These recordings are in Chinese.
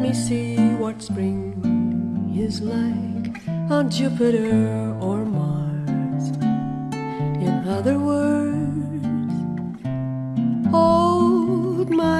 Let me see what spring is like on Jupiter or Mars. In other words, hold my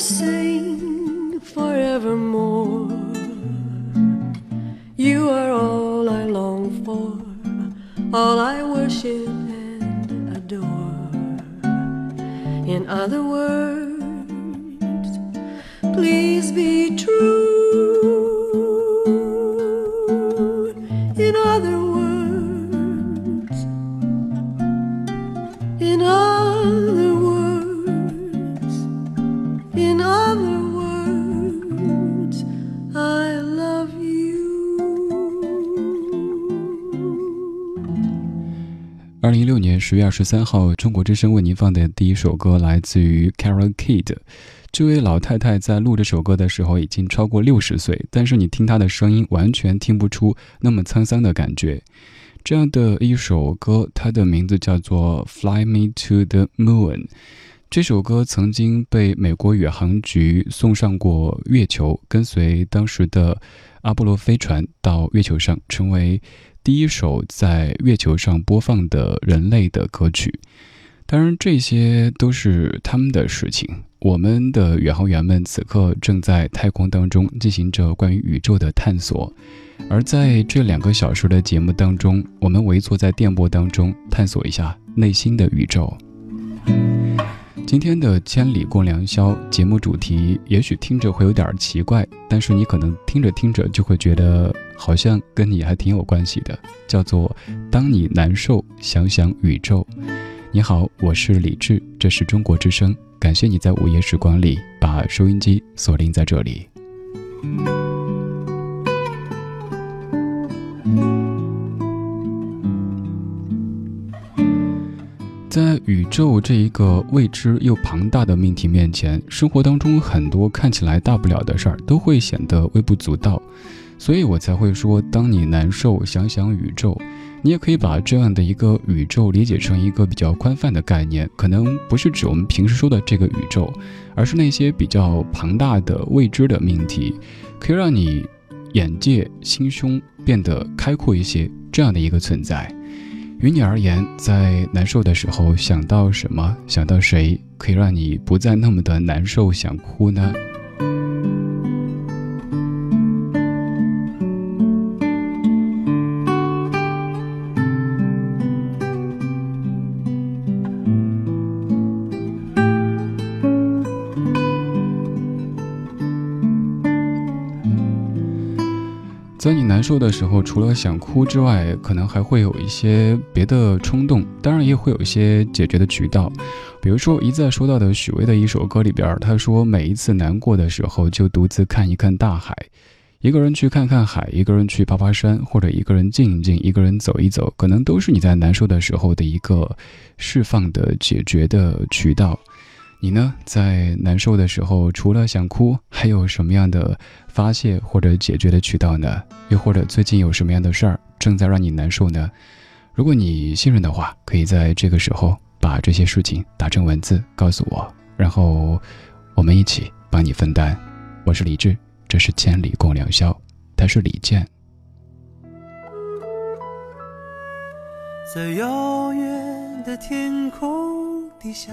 sing forevermore. You are all I long for, all I worship and adore. In other words, please be true. 十月二十三号，中国之声为您放的第一首歌来自于 Carol Kid。这位老太太在录这首歌的时候已经超过六十岁，但是你听她的声音，完全听不出那么沧桑的感觉。这样的一首歌，它的名字叫做《Fly Me to the Moon》。这首歌曾经被美国宇航局送上过月球，跟随当时的阿波罗飞船到月球上，成为。第一首在月球上播放的人类的歌曲，当然这些都是他们的事情。我们的宇航员们此刻正在太空当中进行着关于宇宙的探索，而在这两个小时的节目当中，我们围坐在电波当中探索一下内心的宇宙。今天的千里共良宵节目主题，也许听着会有点奇怪，但是你可能听着听着就会觉得好像跟你还挺有关系的，叫做“当你难受，想想宇宙”。你好，我是李志，这是中国之声，感谢你在午夜时光里把收音机锁定在这里。在宇宙这一个未知又庞大的命题面前，生活当中很多看起来大不了的事儿都会显得微不足道，所以我才会说，当你难受，想想宇宙。你也可以把这样的一个宇宙理解成一个比较宽泛的概念，可能不是指我们平时说的这个宇宙，而是那些比较庞大的未知的命题，可以让你眼界、心胸变得开阔一些，这样的一个存在。于你而言，在难受的时候想到什么，想到谁，可以让你不再那么的难受，想哭呢？在你难受的时候，除了想哭之外，可能还会有一些别的冲动，当然也会有一些解决的渠道。比如说一再说到的许巍的一首歌里边，他说每一次难过的时候，就独自看一看大海，一个人去看看海，一个人去爬爬山，或者一个人静一静，一个人走一走，可能都是你在难受的时候的一个释放的解决的渠道。你呢，在难受的时候，除了想哭，还有什么样的发泄或者解决的渠道呢？又或者最近有什么样的事儿正在让你难受呢？如果你信任的话，可以在这个时候把这些事情打成文字告诉我，然后我们一起帮你分担。我是李志，这是千里共良宵，他是李健。在遥远的天空底下。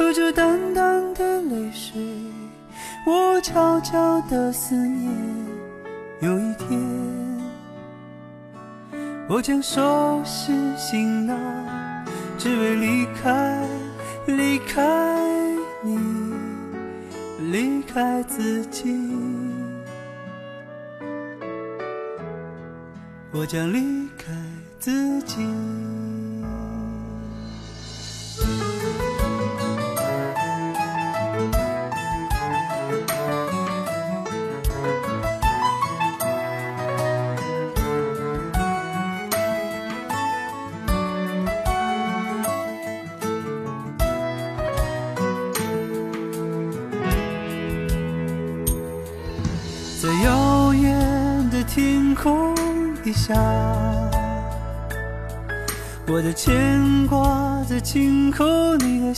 和着淡淡的泪水，我悄悄的思念。有一天，我将收拾行囊，只为离开，离开你，离开自己。我将离开自己。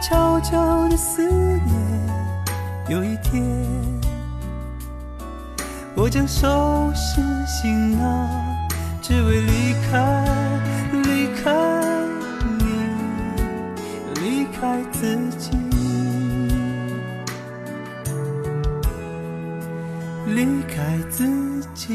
悄悄的思念。有一天，我将收拾行囊，只为离开，离开你，离开自己。离开自己，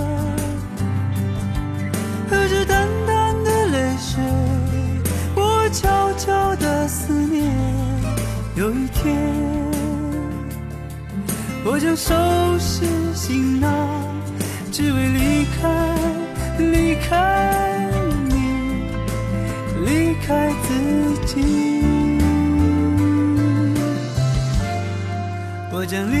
我将收拾行囊，只为离开，离开你，离开自己。我将离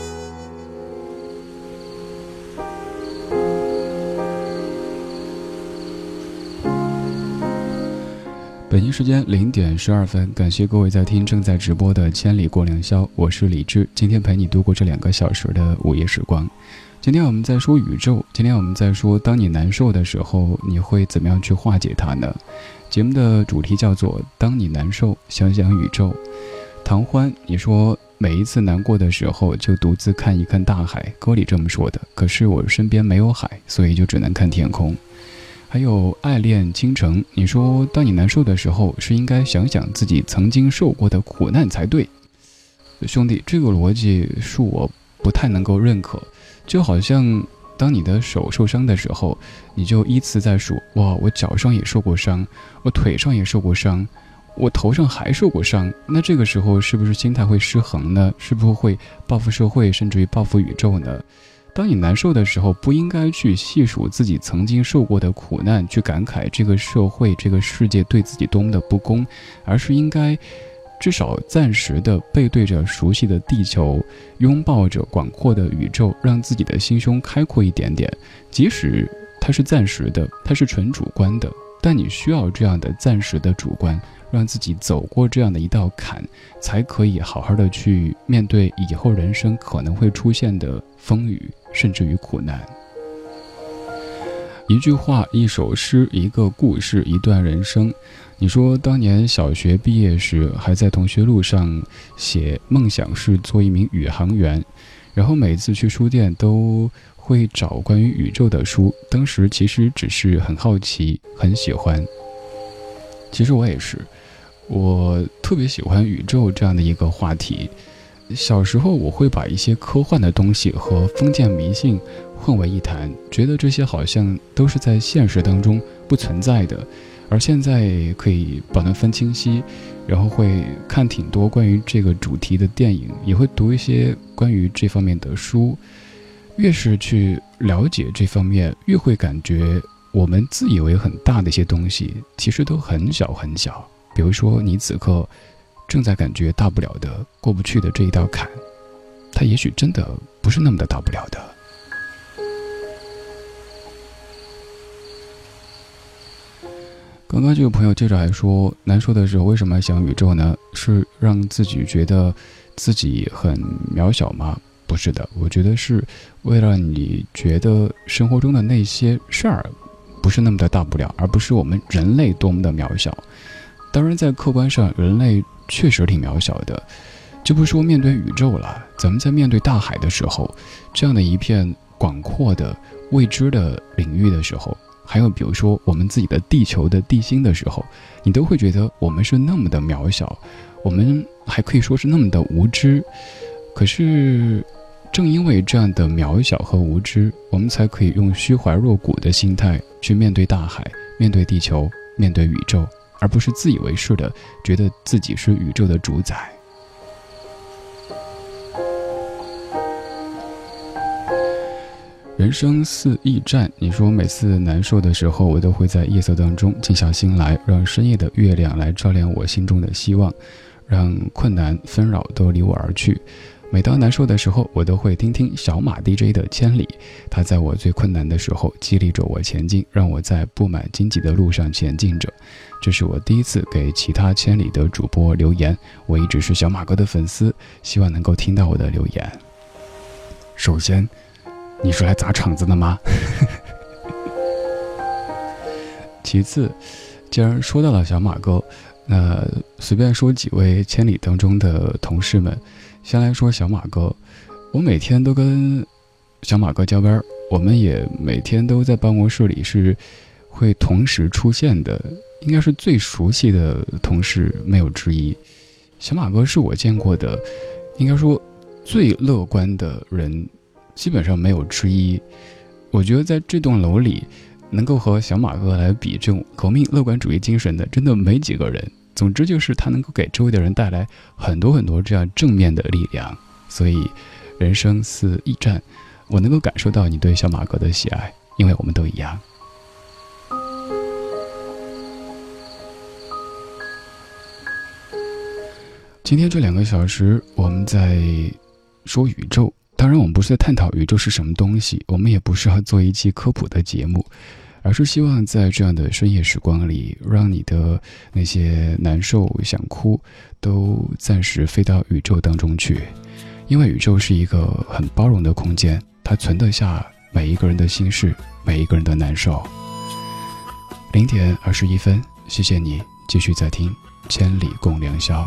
北京时间零点十二分，感谢各位在听正在直播的《千里过良宵》，我是李志，今天陪你度过这两个小时的午夜时光。今天我们在说宇宙，今天我们在说，当你难受的时候，你会怎么样去化解它呢？节目的主题叫做“当你难受，想想宇宙”。唐欢，你说每一次难过的时候，就独自看一看大海，歌里这么说的。可是我身边没有海，所以就只能看天空。还有爱恋倾城，你说当你难受的时候，是应该想想自己曾经受过的苦难才对。兄弟，这个逻辑是我不太能够认可。就好像当你的手受伤的时候，你就依次在数：哇，我脚上也受过伤，我腿上也受过伤，我头上还受过伤。那这个时候是不是心态会失衡呢？是不是会报复社会，甚至于报复宇宙呢？当你难受的时候，不应该去细数自己曾经受过的苦难，去感慨这个社会、这个世界对自己多么的不公，而是应该至少暂时的背对着熟悉的地球，拥抱着广阔的宇宙，让自己的心胸开阔一点点。即使它是暂时的，它是纯主观的，但你需要这样的暂时的主观。让自己走过这样的一道坎，才可以好好的去面对以后人生可能会出现的风雨，甚至于苦难。一句话，一首诗，一个故事，一段人生。你说，当年小学毕业时，还在同学录上写梦想是做一名宇航员，然后每次去书店都会找关于宇宙的书。当时其实只是很好奇，很喜欢。其实我也是。我特别喜欢宇宙这样的一个话题。小时候，我会把一些科幻的东西和封建迷信混为一谈，觉得这些好像都是在现实当中不存在的。而现在可以把它分清晰，然后会看挺多关于这个主题的电影，也会读一些关于这方面的书。越是去了解这方面，越会感觉我们自以为很大的一些东西，其实都很小很小。比如说，你此刻正在感觉大不了的、过不去的这一道坎，它也许真的不是那么的大不了的。刚刚这个朋友接着还说，难受的时候为什么想宇宙呢？是让自己觉得自己很渺小吗？不是的，我觉得是为了你觉得生活中的那些事儿不是那么的大不了，而不是我们人类多么的渺小。当然，在客观上，人类确实挺渺小的，就不说面对宇宙了。咱们在面对大海的时候，这样的一片广阔的未知的领域的时候，还有比如说我们自己的地球的地心的时候，你都会觉得我们是那么的渺小，我们还可以说是那么的无知。可是，正因为这样的渺小和无知，我们才可以用虚怀若谷的心态去面对大海，面对地球，面对宇宙。而不是自以为是的觉得自己是宇宙的主宰。人生似驿站，你说每次难受的时候，我都会在夜色当中静下心来，让深夜的月亮来照亮我心中的希望，让困难纷扰都离我而去。每当难受的时候，我都会听听小马 DJ 的《千里》，他在我最困难的时候激励着我前进，让我在布满荆棘的路上前进着。这是我第一次给其他千里的主播留言，我一直是小马哥的粉丝，希望能够听到我的留言。首先，你是来砸场子的吗？其次，既然说到了小马哥，那随便说几位千里当中的同事们。先来说小马哥，我每天都跟小马哥交班，我们也每天都在办公室里是会同时出现的，应该是最熟悉的同事，没有之一。小马哥是我见过的，应该说最乐观的人，基本上没有之一。我觉得在这栋楼里。能够和小马哥来比这种革命乐观主义精神的，真的没几个人。总之就是他能够给周围的人带来很多很多这样正面的力量。所以，人生似驿站，我能够感受到你对小马哥的喜爱，因为我们都一样。今天这两个小时，我们在说宇宙。当然，我们不是在探讨宇宙是什么东西，我们也不是要做一期科普的节目。而是希望在这样的深夜时光里，让你的那些难受、想哭，都暂时飞到宇宙当中去，因为宇宙是一个很包容的空间，它存得下每一个人的心事，每一个人的难受。零点二十一分，谢谢你继续在听《千里共良宵》。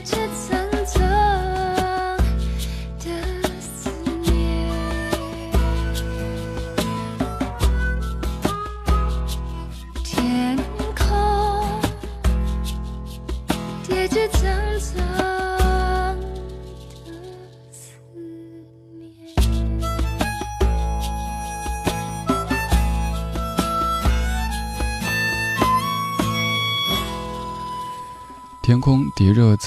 天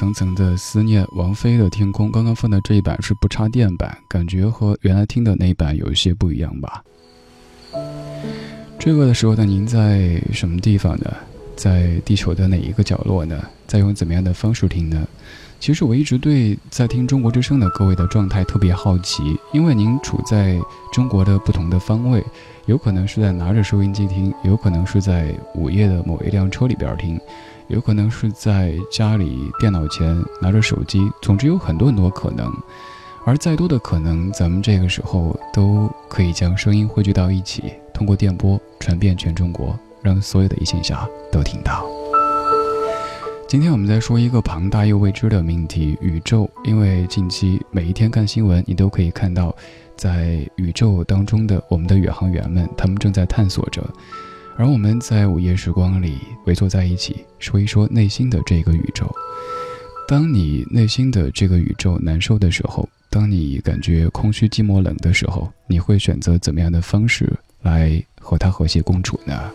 层层的思念。王菲的《天空》刚刚放的这一版是不插电版，感觉和原来听的那一版有一些不一样吧。这个的时候的您在什么地方呢？在地球的哪一个角落呢？在用怎么样的方式听呢？其实我一直对在听中国之声的各位的状态特别好奇，因为您处在中国的不同的方位，有可能是在拿着收音机听，有可能是在午夜的某一辆车里边听，有可能是在家里电脑前拿着手机，总之有很多很多可能。而再多的可能，咱们这个时候都可以将声音汇聚到一起，通过电波传遍全中国，让所有的一线侠都听到。今天我们在说一个庞大又未知的命题——宇宙。因为近期每一天看新闻，你都可以看到，在宇宙当中的我们的宇航员们，他们正在探索着。而我们在午夜时光里围坐在一起，说一说内心的这个宇宙。当你内心的这个宇宙难受的时候，当你感觉空虚、寂寞、冷的时候，你会选择怎么样的方式来和它和谐共处呢？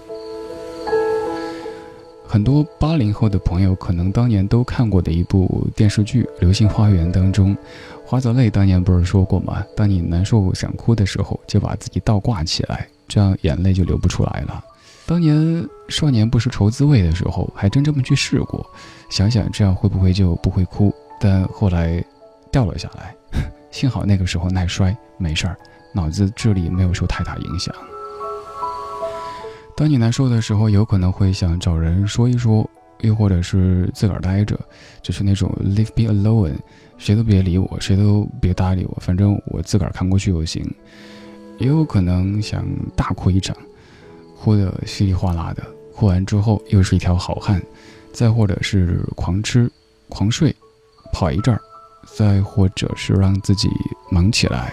很多八零后的朋友可能当年都看过的一部电视剧《流星花园》当中，花泽类当年不是说过吗？当你难受想哭的时候，就把自己倒挂起来，这样眼泪就流不出来了。当年少年不识愁滋味的时候，还真这么去试过，想想这样会不会就不会哭？但后来掉了下来，幸好那个时候耐摔，没事儿，脑子智力没有受太大影响。当你难受的时候，有可能会想找人说一说，又或者是自个儿待着，就是那种 leave me alone，谁都别理我，谁都别搭理我，反正我自个儿看过去就行。也有可能想大哭一场，哭得稀里哗啦的，哭完之后又是一条好汉。再或者是狂吃、狂睡，跑一阵儿，再或者是让自己忙起来。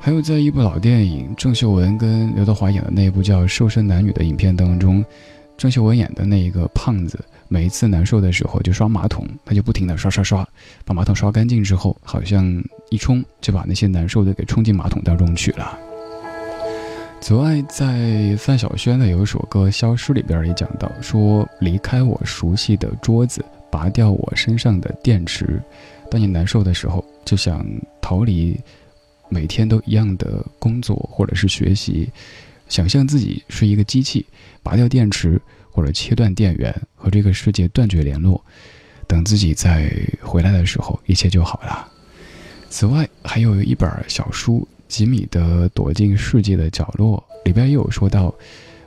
还有，在一部老电影郑秀文跟刘德华演的那部叫《瘦身男女》的影片当中，郑秀文演的那一个胖子，每一次难受的时候就刷马桶，他就不停的刷刷刷，把马桶刷干净之后，好像一冲就把那些难受的给冲进马桶当中去了。此外，在范晓萱的有一首歌《消失》里边也讲到，说离开我熟悉的桌子，拔掉我身上的电池，当你难受的时候，就想逃离。每天都一样的工作或者是学习，想象自己是一个机器，拔掉电池或者切断电源，和这个世界断绝联络，等自己再回来的时候，一切就好了。此外，还有一本小书《吉米的躲进世界的角落》，里边也有说到，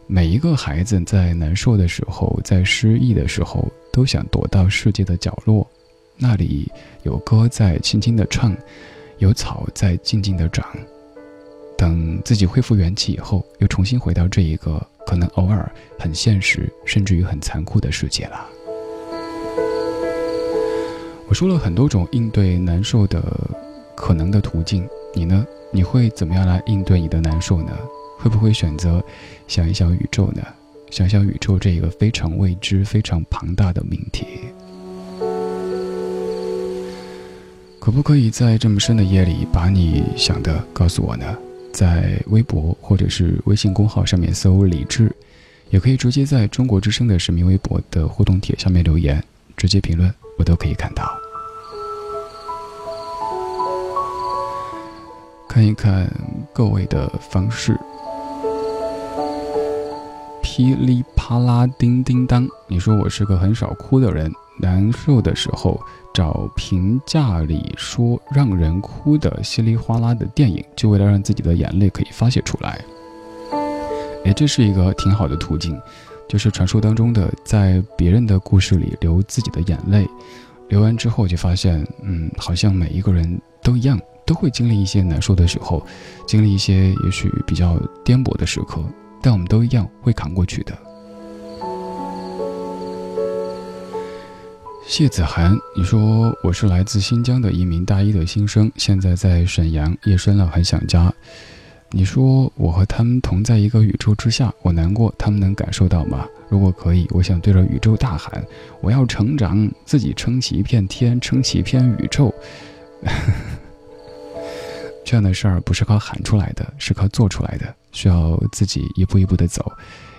每一个孩子在难受的时候，在失意的时候，都想躲到世界的角落，那里有歌在轻轻的唱。有草在静静的长，等自己恢复元气以后，又重新回到这一个可能偶尔很现实，甚至于很残酷的世界了。我说了很多种应对难受的可能的途径，你呢？你会怎么样来应对你的难受呢？会不会选择想一想宇宙呢？想想宇宙这一个非常未知、非常庞大的命题。可不可以在这么深的夜里把你想的告诉我呢？在微博或者是微信公号上面搜“李智”，也可以直接在中国之声的实名微博的互动帖下面留言，直接评论，我都可以看到。看一看各位的方式，噼里啪啦，叮叮当，你说我是个很少哭的人，难受的时候。找评价里说让人哭的稀里哗啦的电影，就为了让自己的眼泪可以发泄出来。哎，这是一个挺好的途径，就是传说当中的在别人的故事里流自己的眼泪，流完之后就发现，嗯，好像每一个人都一样，都会经历一些难受的时候，经历一些也许比较颠簸的时刻，但我们都一样会扛过去的。谢子涵，你说我是来自新疆的一名大一的新生，现在在沈阳，夜深了很想家。你说我和他们同在一个宇宙之下，我难过，他们能感受到吗？如果可以，我想对着宇宙大喊：我要成长，自己撑起一片天，撑起一片宇宙。这样的事儿不是靠喊出来的，是靠做出来的，需要自己一步一步的走，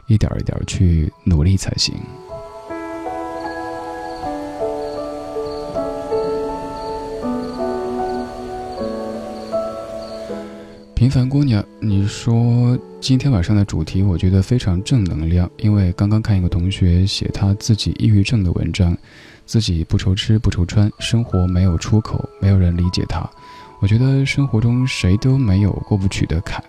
一点一点去努力才行。平凡姑娘，你说今天晚上的主题，我觉得非常正能量，因为刚刚看一个同学写他自己抑郁症的文章，自己不愁吃不愁穿，生活没有出口，没有人理解他。我觉得生活中谁都没有过不去的坎，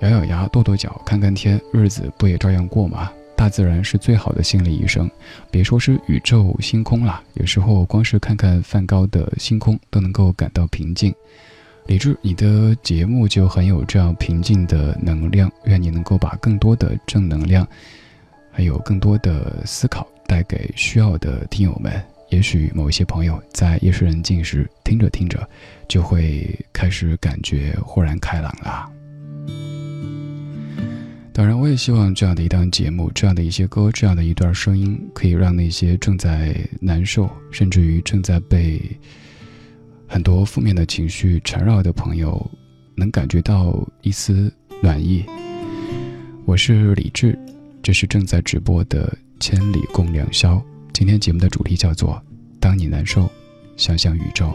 咬咬牙跺跺脚看看天，日子不也照样过吗？大自然是最好的心理医生，别说是宇宙星空了，有时候光是看看梵高的星空都能够感到平静。李志，你的节目就很有这样平静的能量，愿你能够把更多的正能量，还有更多的思考带给需要的听友们。也许某一些朋友在夜深人静时听着听着，就会开始感觉豁然开朗了。当然，我也希望这样的一档节目、这样的一些歌、这样的一段声音，可以让那些正在难受，甚至于正在被很多负面的情绪缠绕的朋友，能感觉到一丝暖意。我是李志，这是正在直播的《千里共良宵》。今天节目的主题叫做“当你难受，想想宇宙”。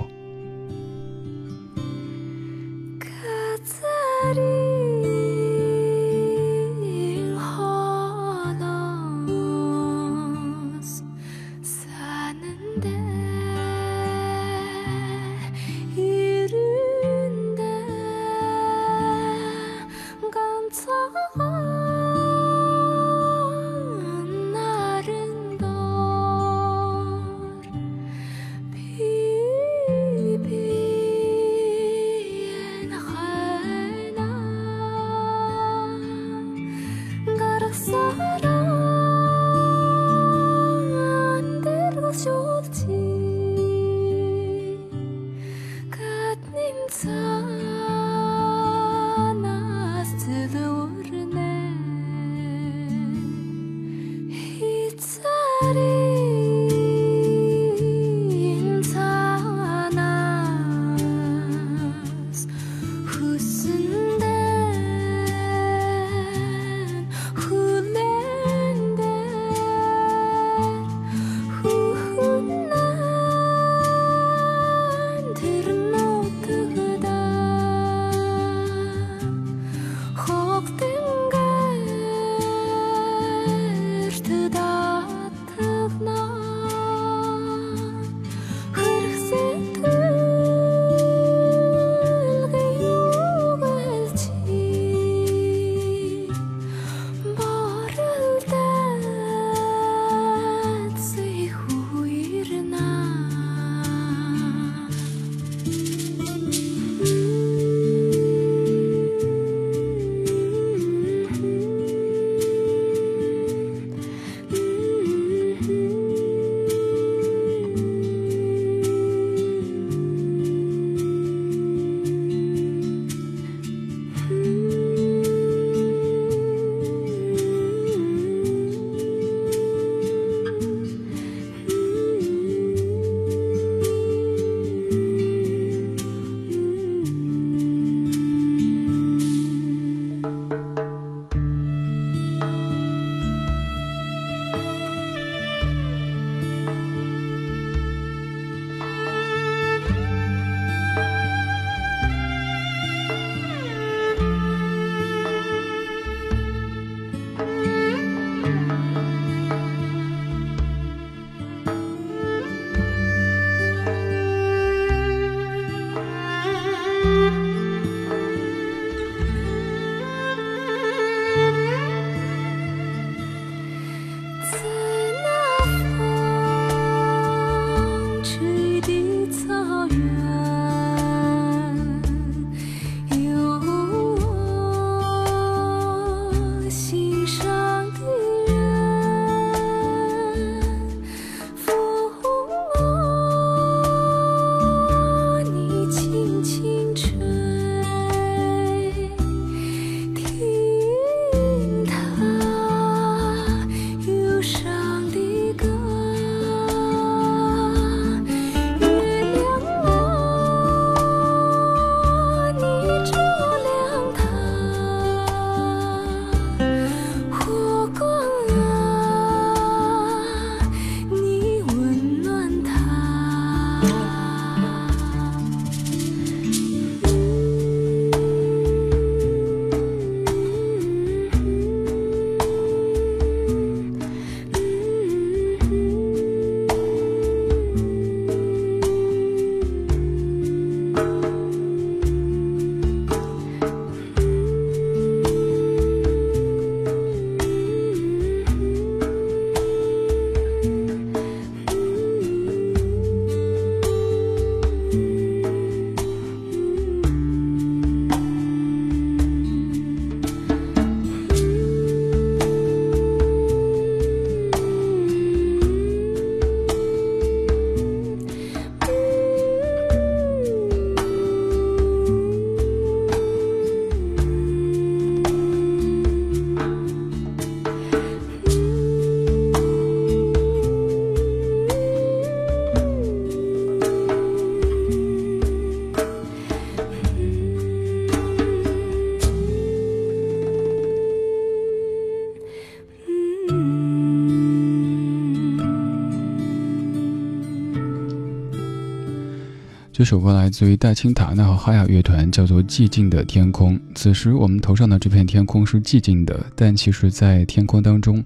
这首歌来自于戴青塔纳和哈雅乐团，叫做《寂静的天空》。此时我们头上的这片天空是寂静的，但其实，在天空当中，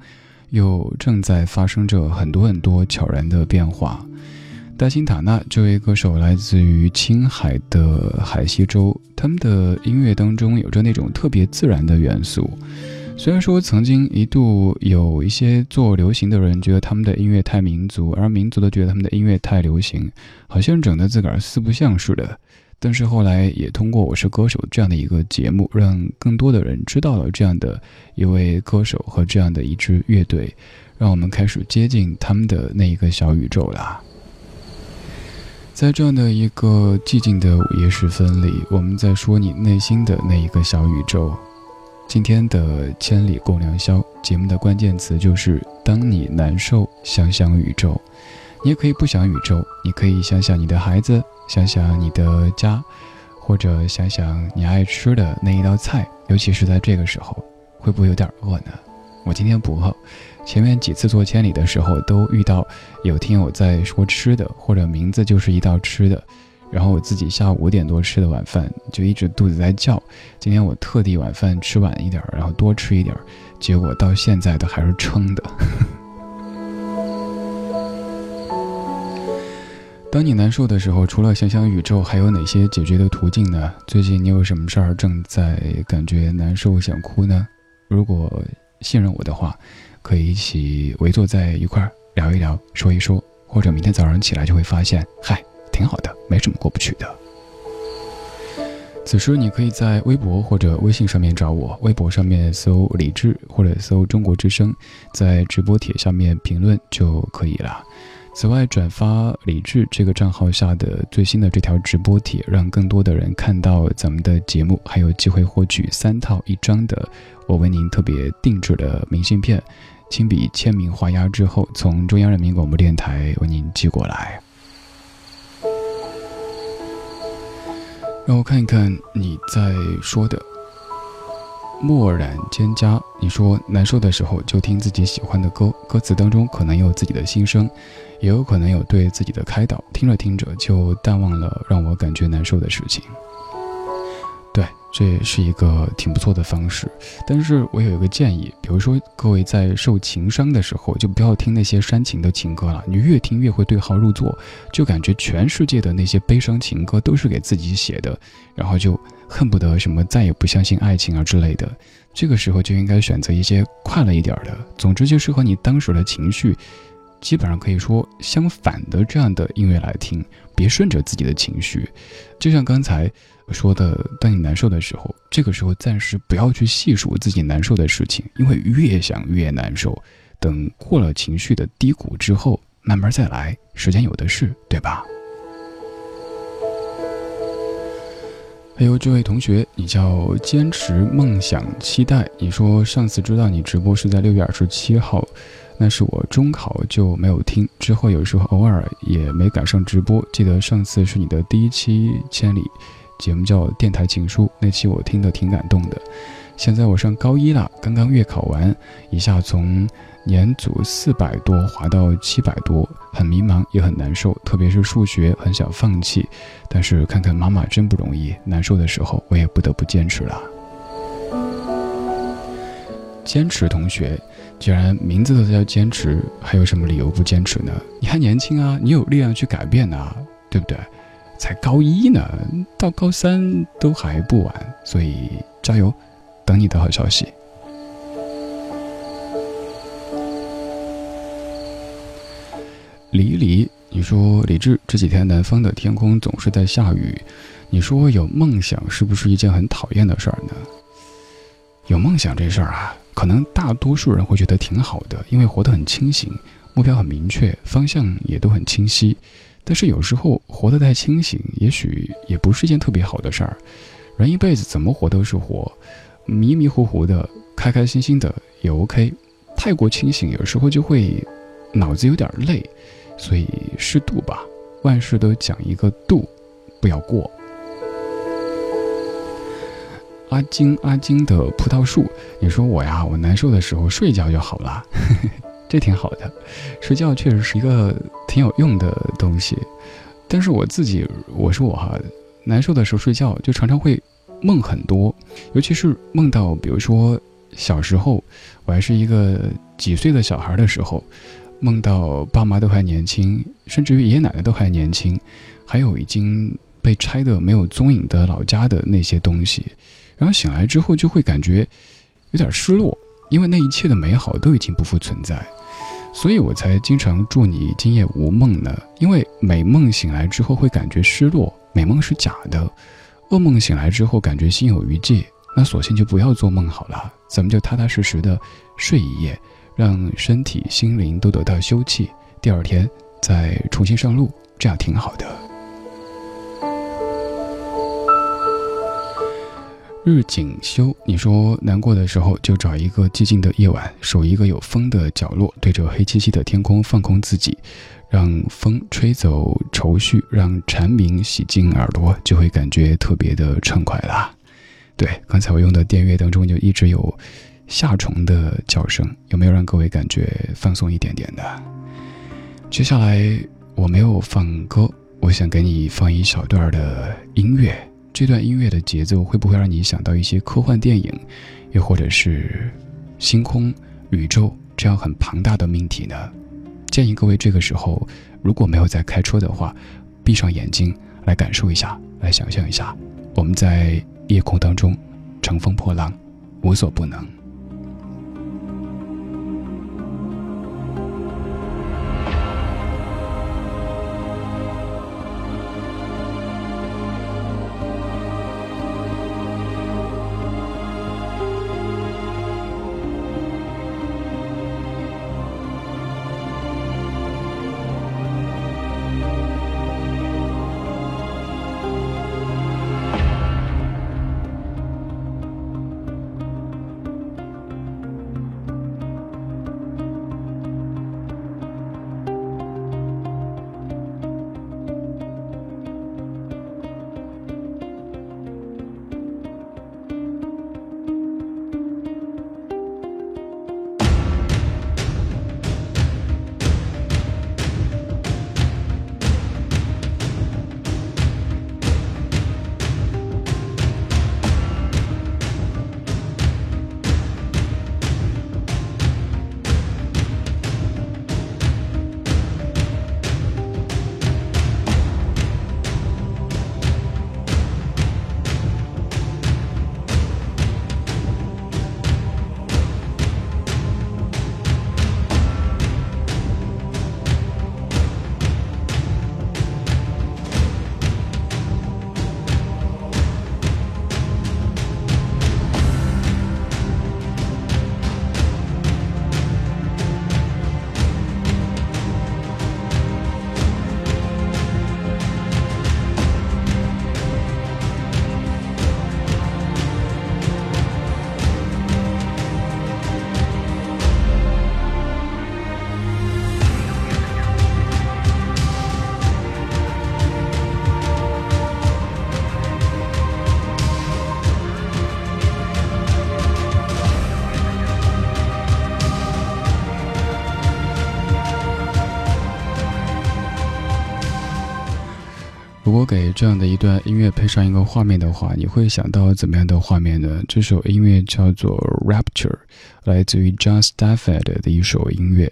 又正在发生着很多很多悄然的变化。戴青塔纳这位歌手来自于青海的海西州，他们的音乐当中有着那种特别自然的元素。虽然说曾经一度有一些做流行的人觉得他们的音乐太民族，而民族的觉得他们的音乐太流行，好像整的自个儿四不像似的。但是后来也通过《我是歌手》这样的一个节目，让更多的人知道了这样的一位歌手和这样的一支乐队，让我们开始接近他们的那一个小宇宙了。在这样的一个寂静的午夜时分里，我们在说你内心的那一个小宇宙。今天的千里共良宵节目的关键词就是当你难受，想想宇宙。你也可以不想宇宙，你可以想想你的孩子，想想你的家，或者想想你爱吃的那一道菜。尤其是在这个时候，会不会有点饿呢？我今天不饿。前面几次做千里的时候，都遇到有听友在说吃的，或者名字就是一道吃的。然后我自己下午五点多吃的晚饭，就一直肚子在叫。今天我特地晚饭吃晚一点，然后多吃一点，结果到现在都还是撑的。当你难受的时候，除了想想宇宙，还有哪些解决的途径呢？最近你有什么事儿正在感觉难受、想哭呢？如果信任我的话，可以一起围坐在一块儿聊一聊、说一说，或者明天早上起来就会发现，嗨。挺好的，没什么过不去的。此时你可以在微博或者微信上面找我，微博上面搜李志或者搜中国之声，在直播帖下面评论就可以了。此外，转发李志这个账号下的最新的这条直播帖，让更多的人看到咱们的节目，还有机会获取三套一张的我为您特别定制的明信片，亲笔签名画押之后，从中央人民广播电台为您寄过来。让我看一看你在说的。墨染蒹葭，你说难受的时候就听自己喜欢的歌，歌词当中可能有自己的心声，也有可能有对自己的开导，听着听着就淡忘了让我感觉难受的事情。这也是一个挺不错的方式，但是我有一个建议，比如说各位在受情伤的时候，就不要听那些煽情的情歌了，你越听越会对号入座，就感觉全世界的那些悲伤情歌都是给自己写的，然后就恨不得什么再也不相信爱情啊之类的。这个时候就应该选择一些快乐一点的，总之就是和你当时的情绪。基本上可以说相反的这样的音乐来听，别顺着自己的情绪。就像刚才说的，当你难受的时候，这个时候暂时不要去细数自己难受的事情，因为越想越难受。等过了情绪的低谷之后，慢慢再来，时间有的是，对吧？还有这位同学，你叫坚持梦想期待，你说上次知道你直播是在六月二十七号。那是我中考就没有听，之后有时候偶尔也没赶上直播。记得上次是你的第一期千里节目叫《电台情书》，那期我听得挺感动的。现在我上高一了，刚刚月考完，一下从年组四百多滑到七百多，很迷茫也很难受，特别是数学很想放弃。但是看看妈妈真不容易，难受的时候我也不得不坚持了。坚持同学。既然名字都叫坚持，还有什么理由不坚持呢？你还年轻啊，你有力量去改变啊，对不对？才高一呢，到高三都还不晚，所以加油，等你的好消息。李李，你说李志这几天南方的天空总是在下雨，你说有梦想是不是一件很讨厌的事儿呢？有梦想这事儿啊。可能大多数人会觉得挺好的，因为活得很清醒，目标很明确，方向也都很清晰。但是有时候活得太清醒，也许也不是一件特别好的事儿。人一辈子怎么活都是活，迷迷糊糊的，开开心心的也 OK。太过清醒，有时候就会脑子有点累，所以适度吧，万事都讲一个度，不要过。阿金阿金的葡萄树，你说我呀，我难受的时候睡觉就好了，这挺好的。睡觉确实是一个挺有用的东西。但是我自己，我说我哈，难受的时候睡觉就常常会梦很多，尤其是梦到，比如说小时候我还是一个几岁的小孩的时候，梦到爸妈都还年轻，甚至于爷爷奶奶都还年轻，还有已经被拆的没有踪影的老家的那些东西，然后醒来之后就会感觉有点失落，因为那一切的美好都已经不复存在。所以我才经常祝你今夜无梦呢，因为美梦醒来之后会感觉失落，美梦是假的，噩梦醒来之后感觉心有余悸，那索性就不要做梦好了，咱们就踏踏实实的睡一夜，让身体心灵都得到休憩，第二天再重新上路，这样挺好的。日景修，你说难过的时候就找一个寂静的夜晚，守一个有风的角落，对着黑漆漆的天空放空自己，让风吹走愁绪，让蝉鸣洗净耳朵，就会感觉特别的畅快啦。对，刚才我用的电乐当中就一直有夏虫的叫声，有没有让各位感觉放松一点点的？接下来我没有放歌，我想给你放一小段的音乐。这段音乐的节奏会不会让你想到一些科幻电影，又或者是星空、宇宙这样很庞大的命题呢？建议各位这个时候如果没有在开车的话，闭上眼睛来感受一下，来想象一下，我们在夜空当中乘风破浪，无所不能。给这样的一段音乐配上一个画面的话，你会想到怎么样的画面呢？这首音乐叫做《Rapture》，来自于 John Stafford 的一首音乐。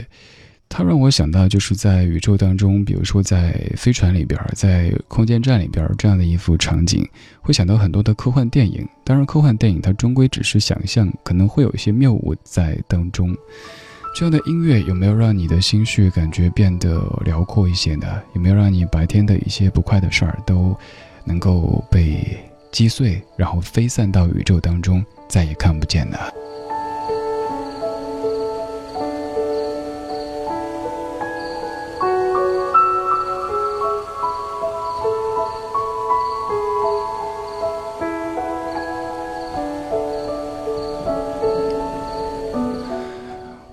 它让我想到就是在宇宙当中，比如说在飞船里边，在空间站里边这样的一幅场景，会想到很多的科幻电影。当然，科幻电影它终归只是想象，可能会有一些谬误在当中。这样的音乐有没有让你的心绪感觉变得辽阔一些呢？有没有让你白天的一些不快的事儿都能够被击碎，然后飞散到宇宙当中，再也看不见呢？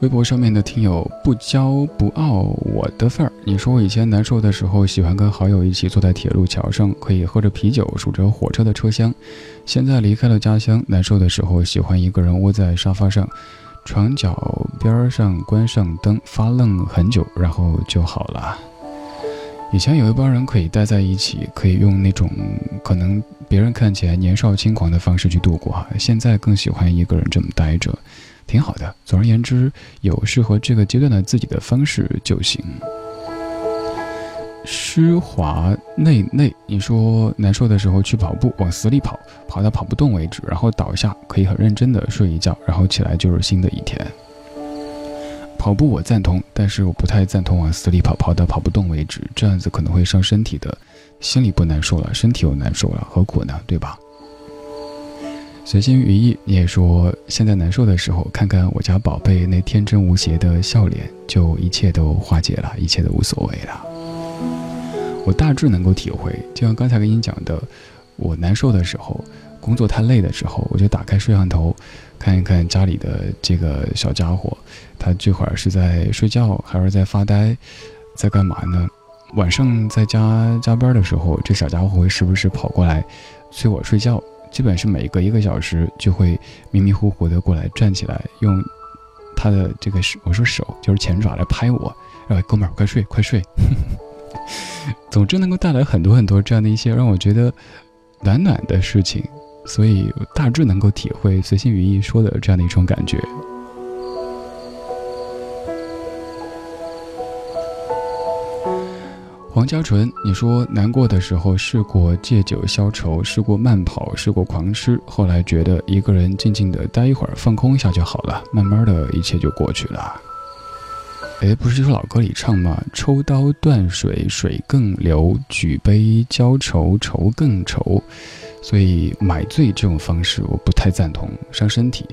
微博上面的听友不骄不傲我的份儿，你说我以前难受的时候，喜欢跟好友一起坐在铁路桥上，可以喝着啤酒，数着火车的车厢。现在离开了家乡，难受的时候喜欢一个人窝在沙发上，床角边上关上灯，发愣很久，然后就好了。以前有一帮人可以待在一起，可以用那种可能别人看起来年少轻狂的方式去度过。现在更喜欢一个人这么待着，挺好的。总而言之，有适合这个阶段的自己的方式就行。施华内内，你说难受的时候去跑步，往死里跑，跑到跑不动为止，然后倒下，可以很认真的睡一觉，然后起来就是新的一天。跑步我赞同，但是我不太赞同往死里跑，跑到跑不动为止，这样子可能会伤身体的。心里不难受了，身体又难受了，何苦呢？对吧？随心羽翼，你也说现在难受的时候，看看我家宝贝那天真无邪的笑脸，就一切都化解了，一切都无所谓了。我大致能够体会，就像刚才跟你讲的，我难受的时候，工作太累的时候，我就打开摄像头。看一看家里的这个小家伙，他这会儿是在睡觉还是在发呆，在干嘛呢？晚上在家加班的时候，这小家伙会时不时跑过来催我睡觉，基本是每隔一个小时就会迷迷糊糊的过来站起来，用他的这个手，我说手就是前爪来拍我，然后哥们儿快睡快睡。总之能够带来很多很多这样的一些让我觉得暖暖的事情。所以大致能够体会随心于意说的这样的一种感觉。黄家纯，你说难过的时候试过借酒消愁，试过慢跑，试过狂吃，后来觉得一个人静静的待一会儿，放空一下就好了，慢慢的一切就过去了。哎，不是这首老歌里唱吗？抽刀断水，水更流；举杯浇愁，愁更愁。所以买醉这种方式我不太赞同，伤身体。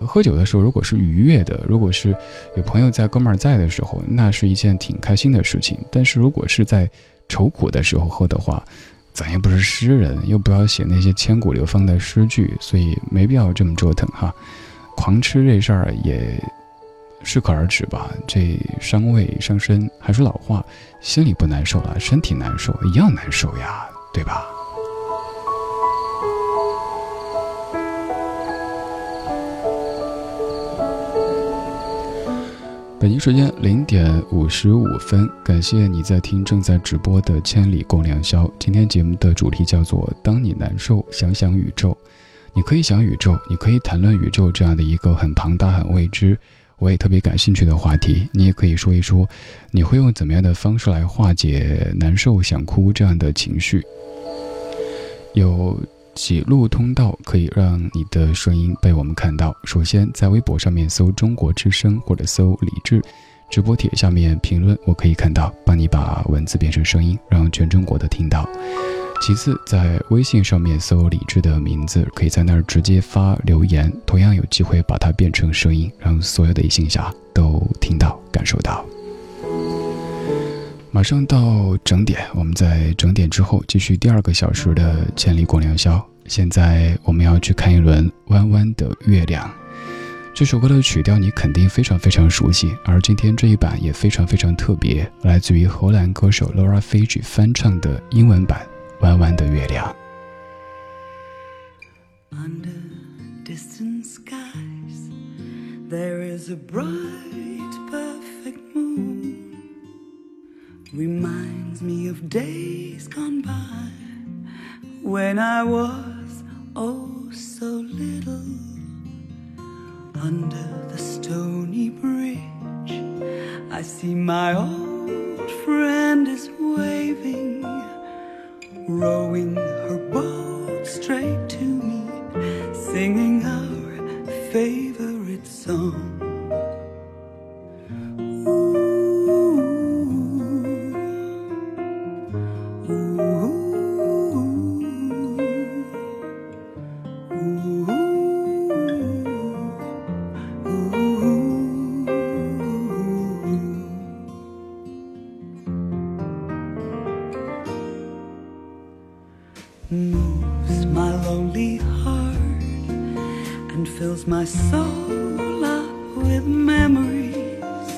喝酒的时候，如果是愉悦的，如果是有朋友在、哥们儿在的时候，那是一件挺开心的事情。但是如果是在愁苦的时候喝的话，咱又不是诗人，又不要写那些千古流芳的诗句，所以没必要这么折腾哈。狂吃这事儿也适可而止吧，这伤胃伤身。还是老话，心里不难受了，身体难受一样难受呀，对吧？北京时间零点五十五分，感谢你在听正在直播的《千里共良宵》。今天节目的主题叫做“当你难受，想想宇宙”。你可以想宇宙，你可以谈论宇宙这样的一个很庞大、很未知，我也特别感兴趣的话题。你也可以说一说，你会用怎么样的方式来化解难受、想哭这样的情绪？有。几路通道可以让你的声音被我们看到。首先，在微博上面搜“中国之声”或者搜“李志”，直播帖下面评论，我可以看到，帮你把文字变成声音，让全中国的听到。其次，在微信上面搜“李志”的名字，可以在那儿直接发留言，同样有机会把它变成声音，让所有的异性侠都听到、感受到。马上到整点，我们在整点之后继续第二个小时的千里共良宵。现在我们要去看一轮弯弯的月亮。这首歌的曲调你肯定非常非常熟悉，而今天这一版也非常非常特别，来自于荷兰歌手 Laura Fiji 翻唱的英文版《弯弯的月亮》。Reminds me of days gone by when I was oh so little under the stony bridge. I see my old friend is waving, rowing her boat straight to me, singing our favorite song. Soul up with memories,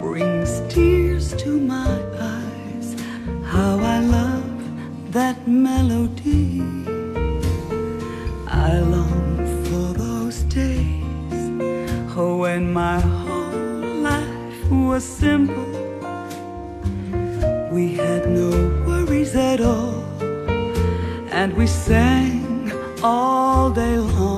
brings tears to my eyes. How I love that melody. I long for those days when my whole life was simple. We had no worries at all, and we sang all day long.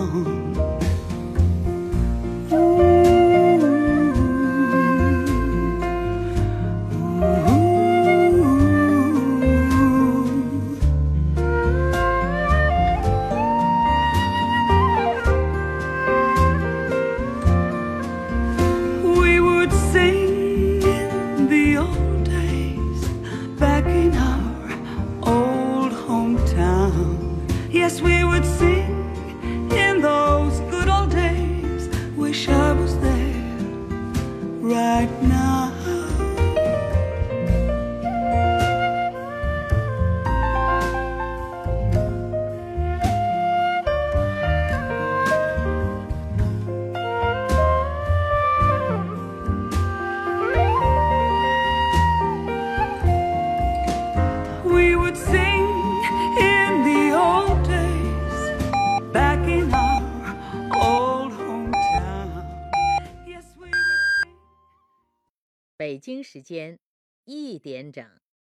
间一点整。